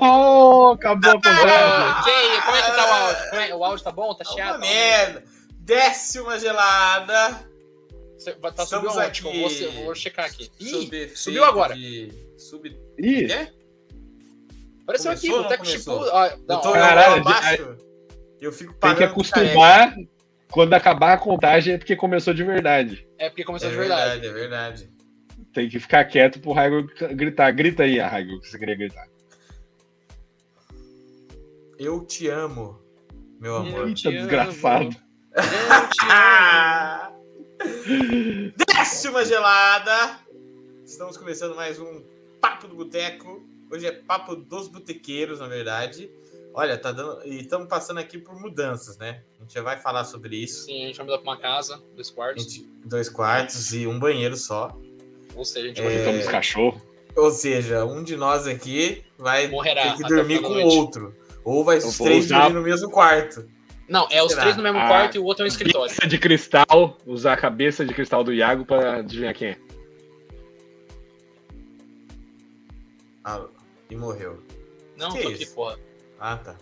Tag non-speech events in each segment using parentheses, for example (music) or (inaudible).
Oh, acabou a. Ah, Jay, como é que tá o áudio? É- O áudio tá bom? Tá Uma chiado? merda. Desce uma gelada. Você- Tá subiu aqui. Vou, vou checar aqui. Ih, subiu agora. de- Sub... Ih, Quê? Apareceu aqui, Começou ou não Boteco Chipu. começou? Ó, Eu tô Caralho, abaixo. Eu fico tem que acostumar. Quando acabar a contagem é porque começou de verdade. É porque começou É de verdade. verdade, é verdade. Tem que ficar quieto pro Raigo gritar. Grita aí, Raigo, que você queria gritar. Eu te amo, meu amor. Eu Eita, te amo. desgraçado. Eu te (laughs) amo. Ah! Uma gelada! Estamos começando mais um Papo do Boteco. Hoje é Papo dos Botequeiros, na verdade. Olha, tá dando. E estamos passando aqui por mudanças, né? A gente já vai falar sobre isso. Sim, a gente vai mudar pra uma casa, dois quartos. gente- dois quartos e um banheiro só. Ou seja, a gente É. vai Estamos cachorro. Ou seja, um de nós aqui vai Morrerá ter que dormir com o noite. outro. Ou vai os três usar- no mesmo quarto. Não, é os Será? três no mesmo Ah. quarto e o outro é um escritório. Cabeça de cristal, usar a cabeça de cristal do Iago pra adivinhar quem é. Ah, e morreu. Não, Que tô isso? aqui, porra. Ah, tá.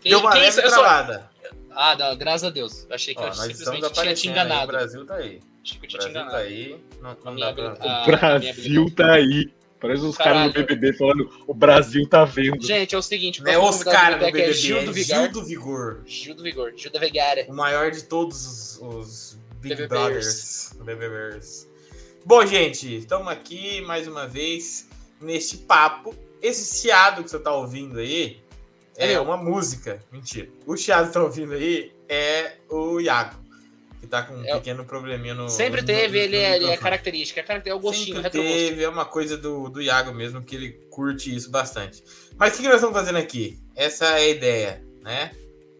Quem, Deu uma quem é leve isso? Eu sou- travada. Ah, não, graças a Deus. Eu achei que Ó, eu simplesmente tinha te aí, enganado. O Brasil tá aí. Achei que eu O tinha te Brasil enganado. tá aí. Não, A não dá pra... O Ah, Brasil tá aí. Parece os caras do. BBB falando, o Brasil tá vendo. Gente, é o seguinte, o é os caras do Boteco é BBB, Gil é do Gil Vigar. do Vigor. Gil do Vigor, Gil da Vegara. O maior de todos os, os Big BBBers. Brothers. BBBers. Bom, gente, estamos aqui mais uma vez neste papo. Esse chiado que você tá ouvindo aí É é, uma música. Mentira. O chiado que tá ouvindo aí é o Iago, que tá com um É pequeno probleminha no. Sempre no- teve, no ele é, ele é microfone. característica. É, é o gostinho, Sempre teve, é uma coisa do, do Iago mesmo, que ele curte isso bastante. Mas o que, que nós estamos fazendo aqui? Essa é a ideia, né?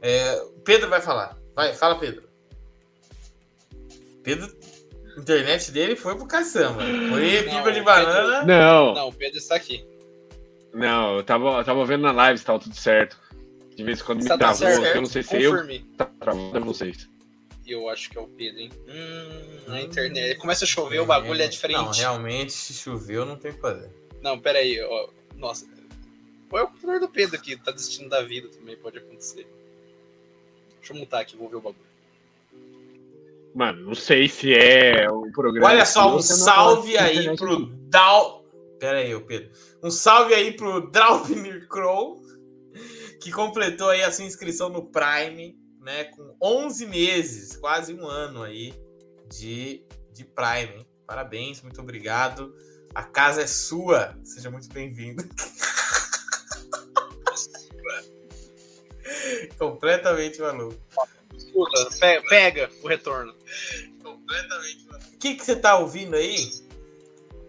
É, o Pedro vai falar. Vai, fala, Pedro. Pedro, a internet dele foi pro caçamba. Foi Não, fibra de banana. Não, Não, o Pedro está aqui. não, eu tava, eu tava vendo na live se tava tudo certo. De vez em quando me Está tudo travou, certo? eu não sei se eu tá travando, eu não sei. Eu acho que é o Pedro, hein? Hum, a internet. Começa a chover, o bagulho é diferente. Não, realmente, se choveu, não tem o que fazer. Não, pera aí, ó. Nossa. Qual é o computador do Pedro aqui? Tá desistindo da vida também, pode acontecer. Deixa eu mutar aqui, vou ver o bagulho. Mano, não sei se é o programa. Olha só, um salve aí pro. Dal. Pera aí, ô Pedro. Um salve aí pro Draupnir Crow, que completou aí a sua inscrição no Prime, né? Com 11 meses, quase um ano aí de, de Prime. hein? Parabéns, muito obrigado. A casa é sua. Seja muito bem-vindo. (laughs) Completamente maluco. Escuta, pe- pega o retorno. Completamente maluco. O que, que você tá ouvindo aí?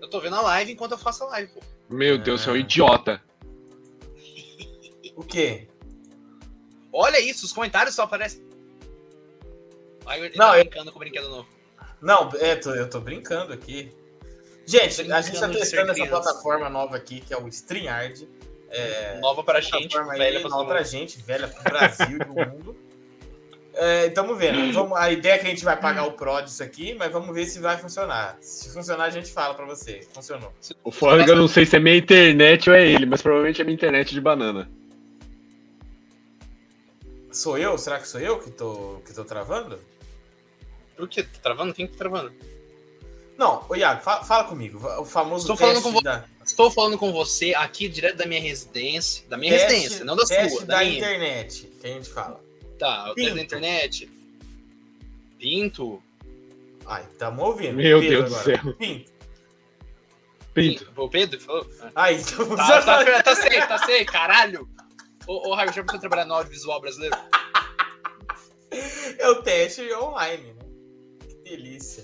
Eu tô vendo a live enquanto eu faço a live, pô. Meu Deus, você é um idiota. O quê? Olha isso, os comentários só aparecem. Aí Não, tá eu- brincando com o brinquedo novo. Não, é, tô- eu tô brincando aqui. Gente, a gente tá Brincando testando essa plataforma nova aqui, que é o StreamYard. É, Nova pra gente, aí, velha pra nova pra gente, velha pro Brasil e pro mundo. (laughs) É, tamo vendo. Vamos, a ideia é que a gente vai pagar o Pro disso aqui, mas vamos ver se vai funcionar. Se funcionar, a gente fala pra você. Funcionou. O é que eu não sei se é minha internet ou é ele, mas provavelmente é minha internet de banana. Sou eu? Será que sou eu que tô, que tô travando? Por quê? Tá travando? Quem tá travando? Não, ô Iago, fa- fala comigo. O famoso Estou falando teste com vo- da, Estou falando com você aqui direto da minha residência. Da minha teste- residência, não da teste sua, da, da minha. internet, que a gente fala. Tá, o teste Pinto. da internet. Pinto. Ai, tamo ouvindo. Meu Pedro Deus do agora. céu. Pinto. Pinto. O Pedro que falou? Ah. Aí, então Tá, tá, tá safe, tá safe, caralho. Ô, ô Raio, já pensou trabalhar no audiovisual brasileiro? é o teste online, né? Que delícia.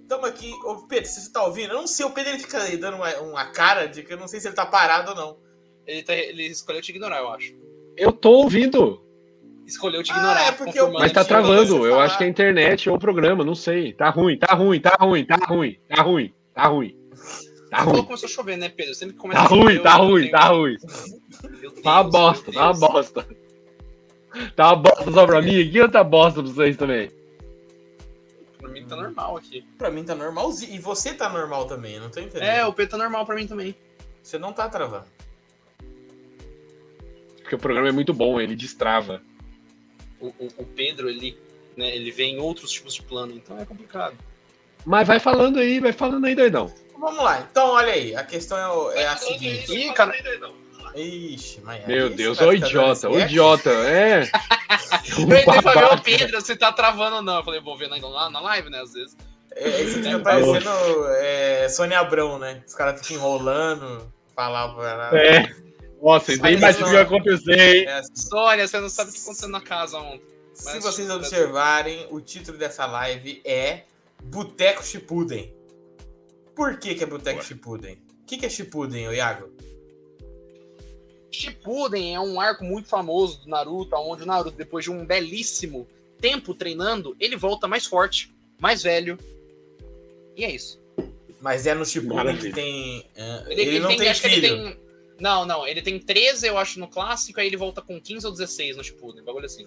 Estamos aqui. Ô, Pedro, se você tá ouvindo, eu não sei, o Pedro ele fica aí dando uma, uma cara de que eu não sei se ele tá parado ou não. Ele, tá- ele escolheu te ignorar, eu acho. Eu tô ouvindo, Escolheu te Ah, ignorar. é porque eu- mas tá travando. Eu acho que é a internet ou o programa, não sei. Tá ruim, tá ruim, tá ruim, tá ruim, tá ruim, tá ruim. Tá Falou que ruim. começou a chover, né, Pedro? Sempre começa Tá a chover, ruim, tá eu ruim, tenho- tá ruim. Tá uma bosta, tá uma bosta. Tá uma bosta só pra mim aqui ou tá bosta pra vocês também? Pra mim tá normal aqui. Pra mim tá normalzinho. E você tá normal também, eu não tô entendendo. É, o Pedro tá normal pra mim também. Você não tá travando. Porque o programa é muito bom, ele destrava. O, o, o Pedro, ele, né, ele vê em outros tipos de plano, então é complicado. Mas vai falando aí, vai falando aí, doidão. Vamos lá. Então, olha aí. A questão é, é a seguinte. Ih, cara, Ixi, mas Meu aí Deus, ô dando idiota, ô idiota, é. (laughs) eu entrei pra ver o. Pedro, você tá travando ou não? Eu falei, vou ver na, na, na live, né, às vezes. É, isso fica É, parecendo é, Sônia Abrão, né? Os caras ficam enrolando, falavam. É. Nossa, nem Mas imaginam o que ia acontecer, hein? É assim. Sônia, você não sabe o que aconteceu na casa ontem. Se Mas- vocês observarem, o título dessa live é Boteco Shippuden. Por que, que é Boteco Shippuden? O que, que é Shippuden, ô Iago? Shippuden é um arco muito famoso do Naruto, onde o Naruto, depois de um belíssimo tempo treinando, ele volta mais forte, mais velho. E é isso. Mas é no Shippuden que tem. é, Ele, ele, ele não tem, tem, acho que filho. ele tem. Não, não, ele tem 13, eu acho, no clássico, aí ele volta com 15 ou 16 no Shippuden, bagulho assim.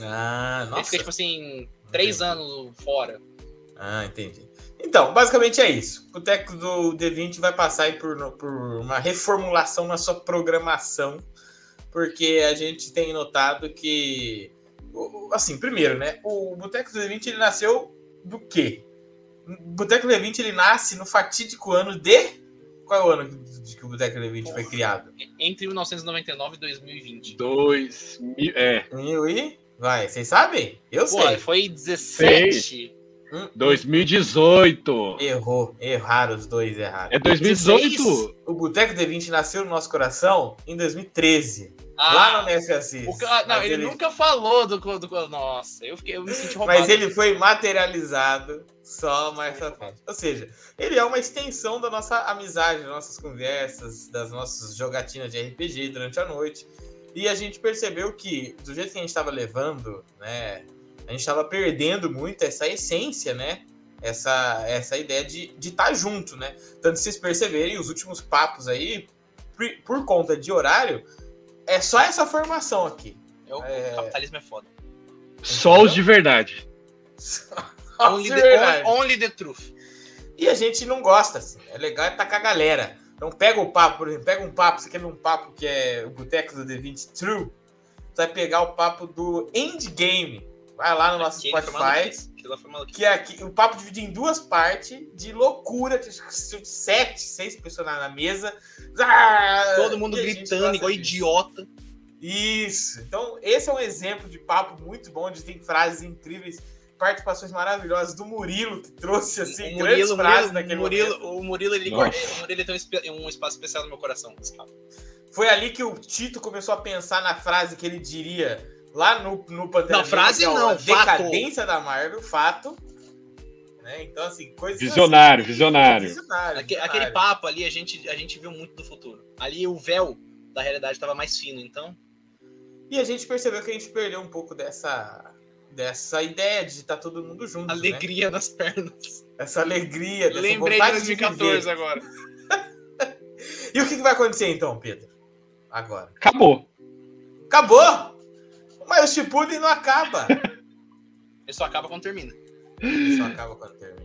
Ah, Ele nossa. fica, tipo assim, 3 Entendi. anos fora. Ah, entendi. Então, basicamente é isso. O Boteco do D20 vai passar aí por, por uma reformulação na sua programação, porque a gente tem notado que, assim, primeiro, né? O Boteco do D20 ele nasceu do quê? O Boteco do D20 ele nasce no fatídico ano de qual é o ano de que o Boteco do D20 foi criado? Entre 1999 e 2020. Dois mil. É, Mil e vai, vocês sabem? Eu Pô, sei. foi 17. Hum, 2018. Errou, erraram os dois erraram. É 2018. O Boteco D20 nasceu no nosso coração em 2013. Ah, lá no NSAC. o não, ele, nunca falou do, do, do- Nossa, eu, fiquei, eu me senti roubado. Mas ele foi materializado só mais pra frente. Ou seja, ele é uma extensão da nossa amizade, das nossas conversas, das nossas jogatinas de RPG durante a noite. E a gente percebeu que, do jeito que a gente estava levando, né, a gente estava perdendo muito essa essência, né? Essa, essa ideia de estar junto, né? Tanto se vocês perceberem, os últimos papos aí, por, por conta de horário, é só essa formação aqui. É, o É. capitalismo é foda. Só os de verdade. (laughs) Only De the, verdade. only, only the truth. E a gente não gosta, assim. É legal estar com a galera. Então pega o papo, por exemplo, pega um papo, você quer ver um papo que é o Boteco do D20 True, você vai pegar o papo do Endgame. Vai lá no nosso Spotify. maluquice. Aquilo lá foi maluquice. Que é aqui, o papo dividido em duas partes de loucura, de sete, seis pessoas na mesa. Ah, Todo mundo gritando, igual disso. idiota. Isso. Então, esse é um exemplo de papo muito bom, onde tem frases incríveis, participações maravilhosas do Murilo, que trouxe assim, o grandes Murilo, frases Murilo, naquele Murilo, momento. o Murilo, ele, guarda, o Murilo tem um, espaço especial no meu coração. Foi ali que o Tito começou a pensar na frase que ele diria lá no, no Pantera Não, frase é o- não, a fato. decadência da Marvel, fato. Né? Então, assim, coisas Visionário, assim, visionário. visionário, Aque- visionário. aquele papo ali, a gente, a gente viu muito do futuro. Ali o véu da realidade estava mais fino, então. E a gente percebeu que a gente perdeu um pouco dessa, dessa ideia de estar todo mundo junto. Né? Alegria nas pernas. Essa alegria, dessa Lembrei de vontade de 2014 viver. agora. (laughs) E o que vai acontecer então, Pedro? Agora. Acabou. Acabou! Mas o Shippuden não acaba. Ele só acaba quando termina. Ele só acaba quando termina.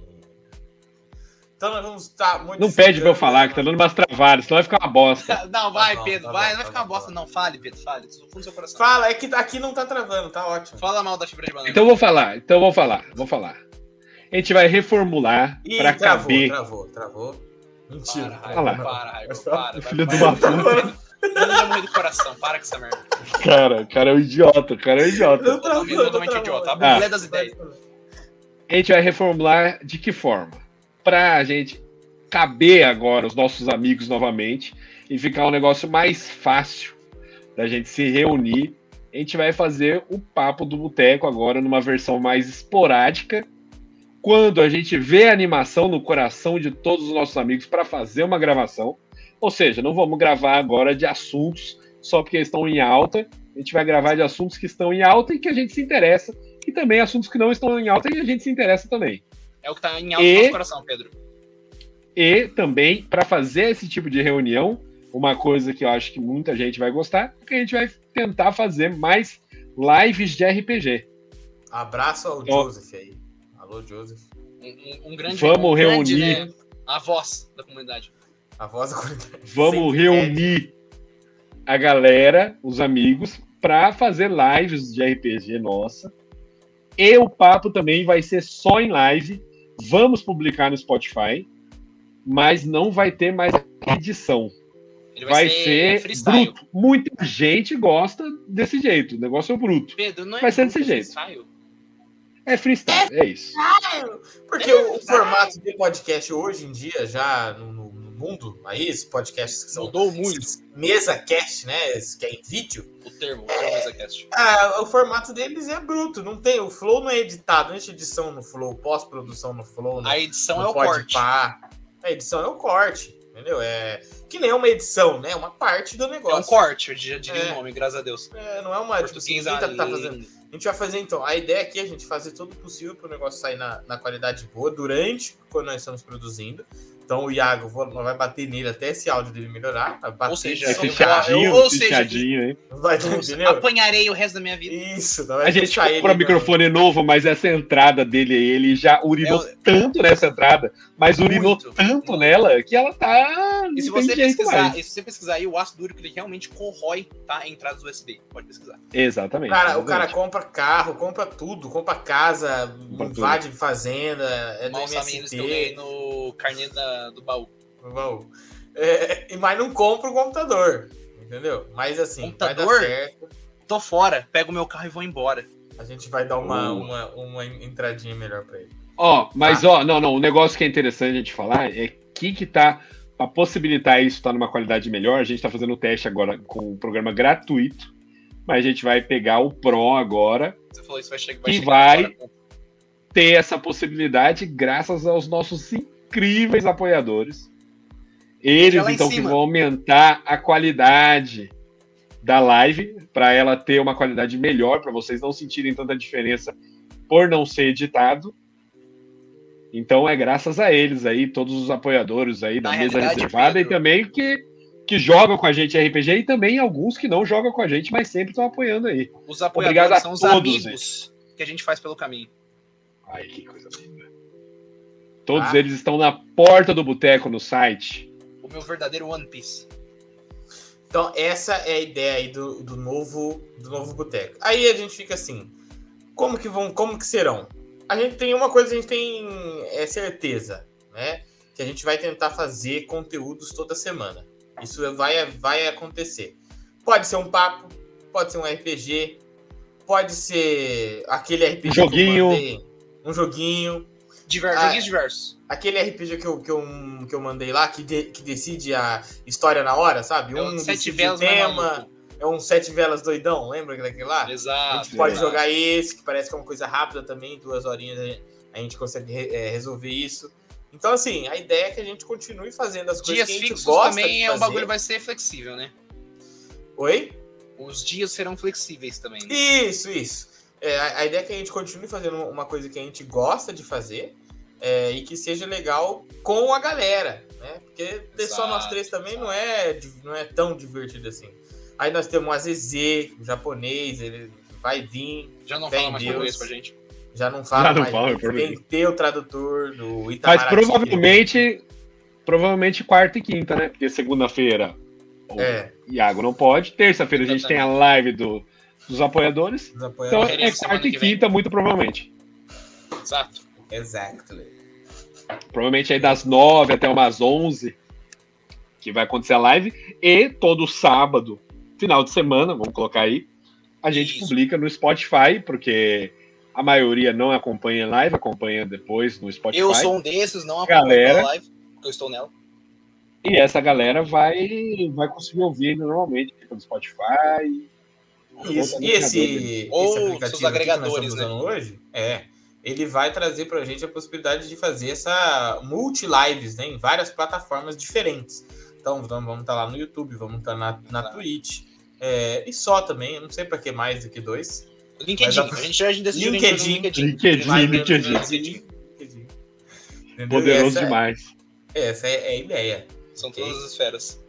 Então nós vamos estar muito. Não pede pra eu falar, que tá dando umas travadas, senão vai ficar uma bosta. (laughs) Não, vai, bom, Pedro, tá vai. bom, não vai tá ficar bom, bosta, tá não. Fale, Pedro, fale. Do fundo do seu coração. Fala, é que aqui não tá travando, tá ótimo. Fala mal da fibra de banana. Então eu vou falar, então eu vou falar, vou falar. A gente vai reformular Ih, pra travou, caber. travou, travou. Mentira. Para, Olha lá. Raigo, para, Raigo, para. Filho de uma puta. Eu não ia morrer do coração, para com essa merda. Cara, o cara é um idiota, o cara é um idiota. Travou, Totalmente, não totalmente travou. idiota. A Ah. bublé das ideias. A gente vai reformular de que forma? Pra gente caber agora os nossos amigos novamente e ficar um negócio mais fácil da gente se reunir. A gente vai fazer o papo do boteco agora numa versão mais esporádica. Quando a gente vê a animação no coração de todos os nossos amigos para fazer uma gravação. Ou seja, não vamos gravar agora de assuntos só porque estão em alta. A gente vai gravar de assuntos que estão em alta e que a gente se interessa e também assuntos que não estão em alta e a gente se interessa também. É o que tá em alto E- no nosso coração, Pedro. E também, para fazer esse tipo de reunião, uma coisa que eu acho que muita gente vai gostar, é que a gente vai tentar fazer mais lives de RPG. Abraço ao Ó. Joseph aí. Alô, Joseph. Um, um- um grande. Vamos um grande, reunir. né, a voz da comunidade. A voz da qualidade. Vamos Sempre reunir a galera, os amigos, para fazer lives de RPG nossa. E o papo também vai ser só em live. Vamos publicar no Spotify, mas não vai ter mais edição. Ele Vai, ser, bruto. Muita gente gosta desse jeito. O negócio é bruto. Pedro, não é Vai ser desse jeito. freestyle? É freestyle, é isso. Porque o, o formato de podcast hoje em dia, já mundo, aí, esses podcasts que são Mudou muito mesa cast, né? que é em vídeo, o termo, o termo ExaCast. ah, o formato deles é bruto. Não tem, o Flow não é editado, não existe edição no Flow, pós-produção no Flow, né? A edição é o corte. A edição é o corte, entendeu? É que nem uma edição, né? Uma parte do É um negócio. corte, eu já diria É. o nome, graças a Deus. É, não é uma tipo assim, tá, tá fazendo. A gente vai fazer então. A ideia aqui é a gente fazer tudo possível para o negócio sair na, na qualidade boa durante quando nós estamos produzindo. Então o Iago vou- vai bater nele até esse áudio dele melhorar. Vai bater Ou seja, É eu- nele, fichadinho, ou seja, fichadinho, hein? vai, apanharei o resto da minha vida. Isso, A vai gente deixar compra ele, microfone novo, mas essa entrada dele aí, ele já urinou É tanto nessa entrada, mas urinou Muito. tanto nela que ela tá. E se não você pesquisar, mais. e se você pesquisar aí, o ácido úrico ele realmente corrói tá, entradas USB. Pode pesquisar. Exatamente. Cara, o cara exatamente. compra carro, compra tudo, compra casa, Compra invade fazenda, é do eu MST, no carnê da- do baú. baú. É, mas não compra o computador, entendeu? Mas assim, vai Computador? dar certo. Tô fora, pego meu carro e vou embora. A gente vai dar uma, Uh. uma, uma entradinha melhor pra ele. Ó, mas ó, não, não, um negócio que é interessante a gente falar é que que tá para possibilitar isso estar numa qualidade melhor. A gente tá fazendo o teste agora com um programa gratuito, mas a gente vai pegar o Pro agora, Você falou isso vai chegar. Que chegar vai- agora. ter essa possibilidade graças aos nossos incríveis apoiadores. Eles então que vão aumentar a qualidade da live para ela ter uma qualidade melhor para vocês não sentirem tanta diferença por não ser editado. Então é graças a eles aí, todos os apoiadores aí da Na mesa reservada Pedro- e também que que jogam com a gente RPG e também alguns que não jogam com a gente, mas sempre estão apoiando aí. Os Obrigado a apoiadores são os todos, amigos que a gente faz pelo caminho. Ai, que coisa linda. Todos Ah. eles estão na porta do boteco no site. O meu verdadeiro One Piece. Então, essa é a ideia aí do, do novo do novo boteco. Aí a gente fica assim, como que vão, como que serão? A gente tem uma coisa, a gente tem é certeza, né? Que a gente vai tentar fazer conteúdos toda semana. Isso vai, vai acontecer. Pode ser um papo, pode ser um RPG, pode ser aquele RPG joguinho. mandei, um joguinho, Diver... Ah, diversos. aquele RPG que eu, que eu, que eu mandei lá, que, de- que decide a história na hora, sabe? É Um o Sete Velas tema, é um Sete Velas doidão, lembra daquele lá? A Exato. gente pode exato. jogar esse, que parece que é uma coisa rápida também, duas horinhas a gente- a gente consegue re- é, resolver isso. Então, assim, a ideia é que a gente continue fazendo as coisas Dias que a gente fixos gosta também de é, o bagulho vai ser flexível, né? Oi? Os dias serão flexíveis também. Né? Isso, isso. É, a, a ideia é que a gente continue fazendo uma coisa que a gente gosta de fazer é, e que seja legal com a galera, né? Porque ter só Exato, nós três também exato. não é, não é tão divertido assim. Aí nós temos o AZZ, o japonês, ele vai vir, Já não fala mais Deus. português pra gente. já não fala Já não mais. fala tem português. que ter o tradutor do Mas Itamaraty. provavelmente, provavelmente quarta e quinta, né? Porque segunda-feira o É, Iago não pode. Terça-feira a gente tem a live do, dos apoiadores. os Então apoiadores. Correria é quarta e quinta, muito provavelmente. Exato. Exactly. Provavelmente aí das nove até umas onze que vai acontecer a live. E todo sábado, final de semana, vamos colocar aí, a gente Isso. publica no Spotify, porque a maioria não acompanha a live, acompanha depois no Spotify. Eu sou um desses, não Galera. acompanho a live, porque eu estou nela. E essa galera vai, vai conseguir ouvir normalmente pelo Spotify. Isso. E esse, esse Ou aplicativo seus aqui que nós agregadores, né? usando hoje, é, ele vai trazer pra gente a possibilidade de fazer essa multi-lives né, em várias plataformas diferentes. Então vamos estar lá no YouTube, vamos estar na, na Exato. Twitch. é, e só também, não sei pra que mais do que dois. LinkedIn. A- A gente já decidiu a LinkedIn. LinkedIn, no LinkedIn. LinkedIn. LinkedIn. Poderoso essa, demais. Essa é, é a ideia. São todas as esferas.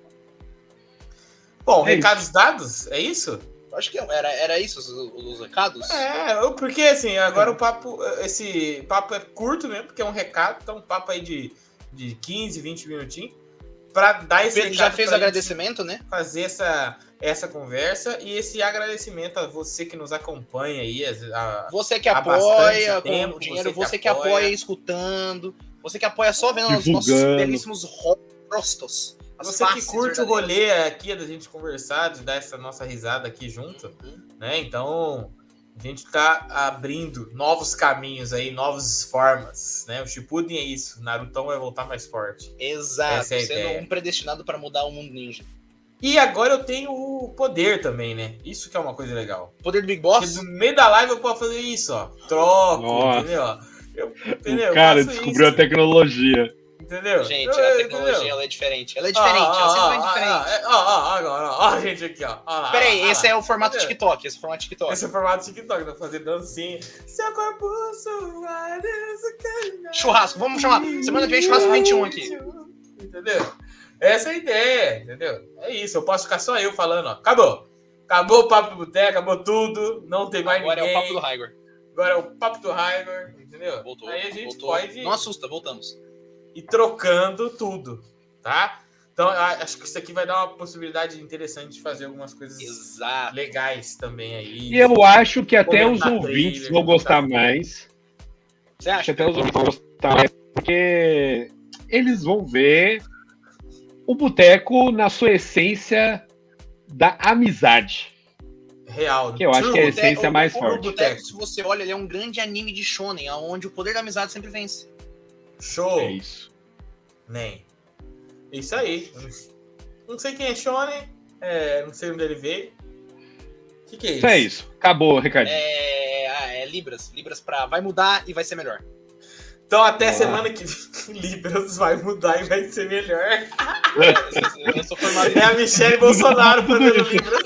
Bom, É recados dados, é isso? Acho que era, era isso os, os recados? É, porque assim, agora o papo, esse papo é curto mesmo, porque é um recado, então um papo aí de, de 15, 20 minutinhos. para dar esse Pedro já fez pra agradecimento, né? fazer essa, essa conversa e esse agradecimento a você que nos acompanha aí. a- Você que apoia tempo, com o dinheiro, você que você que apoia, apoia. escutando, você que apoia só vendo os nossos belíssimos rostos. As você que curte o rolê aqui da gente conversar, de dar essa nossa risada aqui junto, Uhum. né? Então, a gente tá abrindo novos caminhos aí, novas formas, né? O Shippuden é isso, Narutão vai voltar mais forte. Exato, Essa é a sendo ideia. um predestinado para mudar o mundo ninja. E agora eu tenho o poder também, né? Isso que é uma coisa legal. Poder do Big Porque Boss? no meio da live eu posso fazer isso, ó. Troco, Nossa. entendeu? Eu, entendeu? O cara descobriu isso, a tecnologia. Entendeu? Gente, Eu- a tecnologia entendeu? ela é diferente. Ela é diferente, ela sempre é diferente. Ó, ó, ó, agora, ó, ó, a gente aqui, ó. lá, Peraí, esse é o formato Entendeu? TikTok. Esse é o formato TikTok. Esse é o formato TikTok, pra fazer dancinha. Seu corpo suado, Churrasco, vamos chamar. Semana que vem, churrasco 21 aqui. Entendeu? Essa é a ideia, entendeu? É isso, eu posso ficar só eu falando, ó. Acabou. Acabou o papo do boteco, acabou tudo. Não tem mais Agora é ninguém. o papo do Raigor. Agora é o papo do Raigor, entendeu? Voltou. Aí a gente voltou. pode Não assusta, voltamos. Ir trocando tudo, tá? Então, acho que isso aqui vai dar uma possibilidade interessante de fazer algumas coisas Exato. legais também aí. E eu acho que até os ouvintes trailer, vão gostar mais. Você Acho acha? que até os ouvintes vão gostar mais. Porque eles vão ver o boteco na sua essência da amizade. Real. Que eu acho que é a essência O- mais o forte. Boteco, se você olha, ele é um grande anime de shonen, onde o poder da amizade sempre vence. Show. É isso. Nem. Isso aí. Não sei quem é Shonen. é, não sei onde ele veio. O que, que é isso? Então é isso. Acabou o recadinho. É, ah, é Libras. Libras pra. Vai mudar e vai ser melhor. Então até Ah. semana que vem, (laughs) Libras vai mudar e vai ser melhor. Eu sou- eu É a Michelle Bolsonaro fazendo Libras.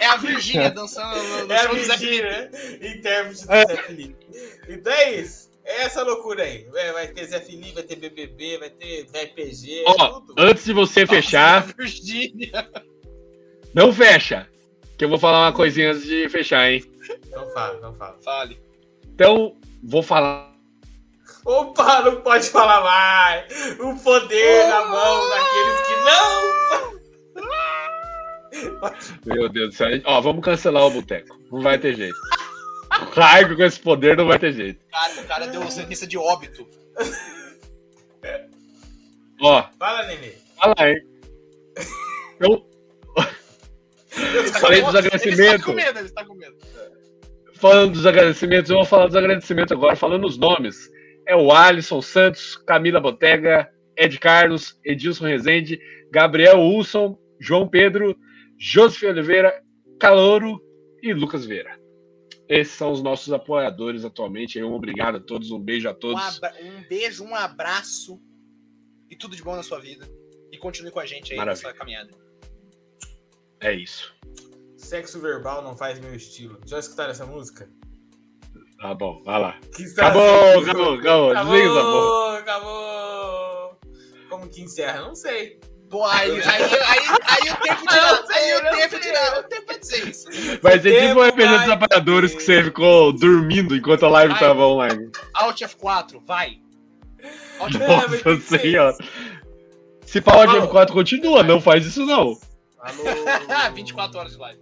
É a Virgínia dançando no, no É a show do Zé Felipe. Intérprete do É. Zé Felipe. Então é isso. É essa loucura aí. É, vai ter Zé Felipe, vai ter BBB, vai ter RPG, Ó, tudo. antes de você fechar, (laughs) não fecha. Que eu vou falar uma coisinha antes de fechar, hein? Não fala, não fala. Fale. Então, vou falar. Opa, não pode falar mais. O poder na mão daqueles que não. Meu Deus do céu. Ó, vamos cancelar o boteco. Não vai ter jeito. O Raigo com esse poder não vai ter jeito. Cara, o cara deu sentença de óbito. Ó, Fala, Nenê. fala aí. Eu, Falei dos Ele agradecimentos. está com medo, ele está com medo. falando dos agradecimentos, eu vou falar dos agradecimentos agora, falando os nomes. É o Alisson Santos, Camila Botega, Ed Carlos, Edilson Rezende, Gabriel Wilson, João Pedro, Josef Oliveira, Calouro e Lucas Vieira. Esses são os nossos apoiadores atualmente. Um obrigado a todos, um beijo a Um, todos. abra- um beijo, um abraço e tudo de bom na sua vida. E continue com a gente aí Maravilha. nessa caminhada. É isso. Sexo verbal não faz meu estilo. Já escutaram essa música? Tá bom, vai lá. Acabou, acabou, acabou. Porra. Acabou, acabou. Como que encerra? Não sei. Pô, aí, aí, aí, aí o tempo dirá. Aí o tempo dirá. O tempo vai dizer isso. Vai ser tipo Tempo o RPG dos vai apoiadores que você ficou dormindo enquanto a live Vai. tava online. Alt F4, vai. Alt É, F4. Nossa ser senhora. Se falar de Alô. M4 continua, não faz isso não. Alô. (laughs) 24 horas de live.